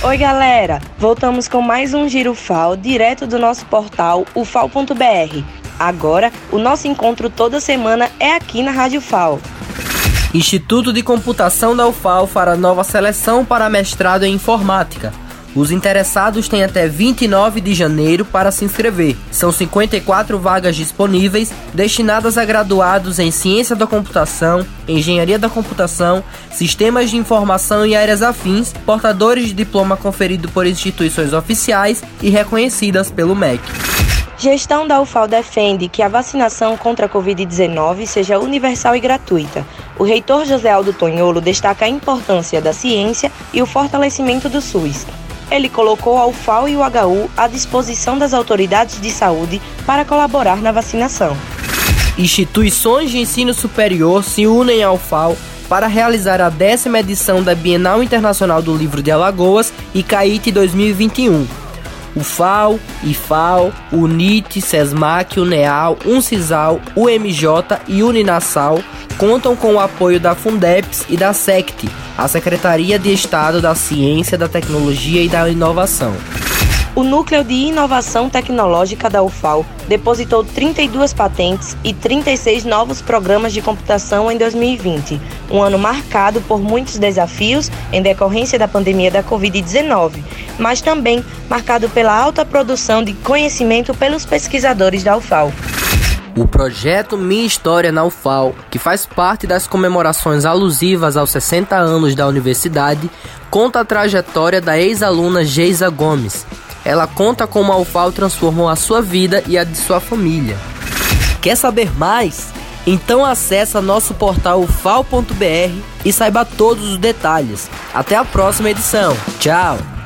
Oi, galera! Voltamos com mais um Giro FAO, direto do nosso portal ufal.br. Agora, o nosso encontro toda semana é aqui na Rádio FAO. Instituto de Computação da UFAL fará nova seleção para mestrado em informática. Os interessados têm até 29 de janeiro para se inscrever. São 54 vagas disponíveis destinadas a graduados em Ciência da Computação, Engenharia da Computação, Sistemas de Informação e áreas afins, portadores de diploma conferido por instituições oficiais e reconhecidas pelo MEC. Gestão da UFAL defende que a vacinação contra a Covid-19 seja universal e gratuita. O reitor José Aldo Tonholo destaca a importância da ciência e o fortalecimento do SUS. Ele colocou a UFAL e o HU à disposição das autoridades de saúde para colaborar na vacinação. Instituições de ensino superior se unem ao UFAL para realizar a décima edição da Bienal Internacional do Livro de Alagoas e CAIT 2021. O FAO, IFAO, UNIT, SESMAC, UNEAL, UNCISAL, UMJ e Uninasal contam com o apoio da Fundeps e da SECT, a Secretaria de Estado da Ciência, da Tecnologia e da Inovação. O Núcleo de Inovação Tecnológica da UFAL depositou 32 patentes e 36 novos programas de computação em 2020, um ano marcado por muitos desafios em decorrência da pandemia da Covid-19, mas também marcado pela alta produção de conhecimento pelos pesquisadores da UFAL. O projeto Minha História na UFAL, que faz parte das comemorações alusivas aos 60 anos da universidade, conta a trajetória da ex-aluna Geisa Gomes. Ela conta como a UFAL transformou a sua vida e a de sua família. Quer saber mais? Então acesse nosso portal ufal.br e saiba todos os detalhes. Até a próxima edição. Tchau!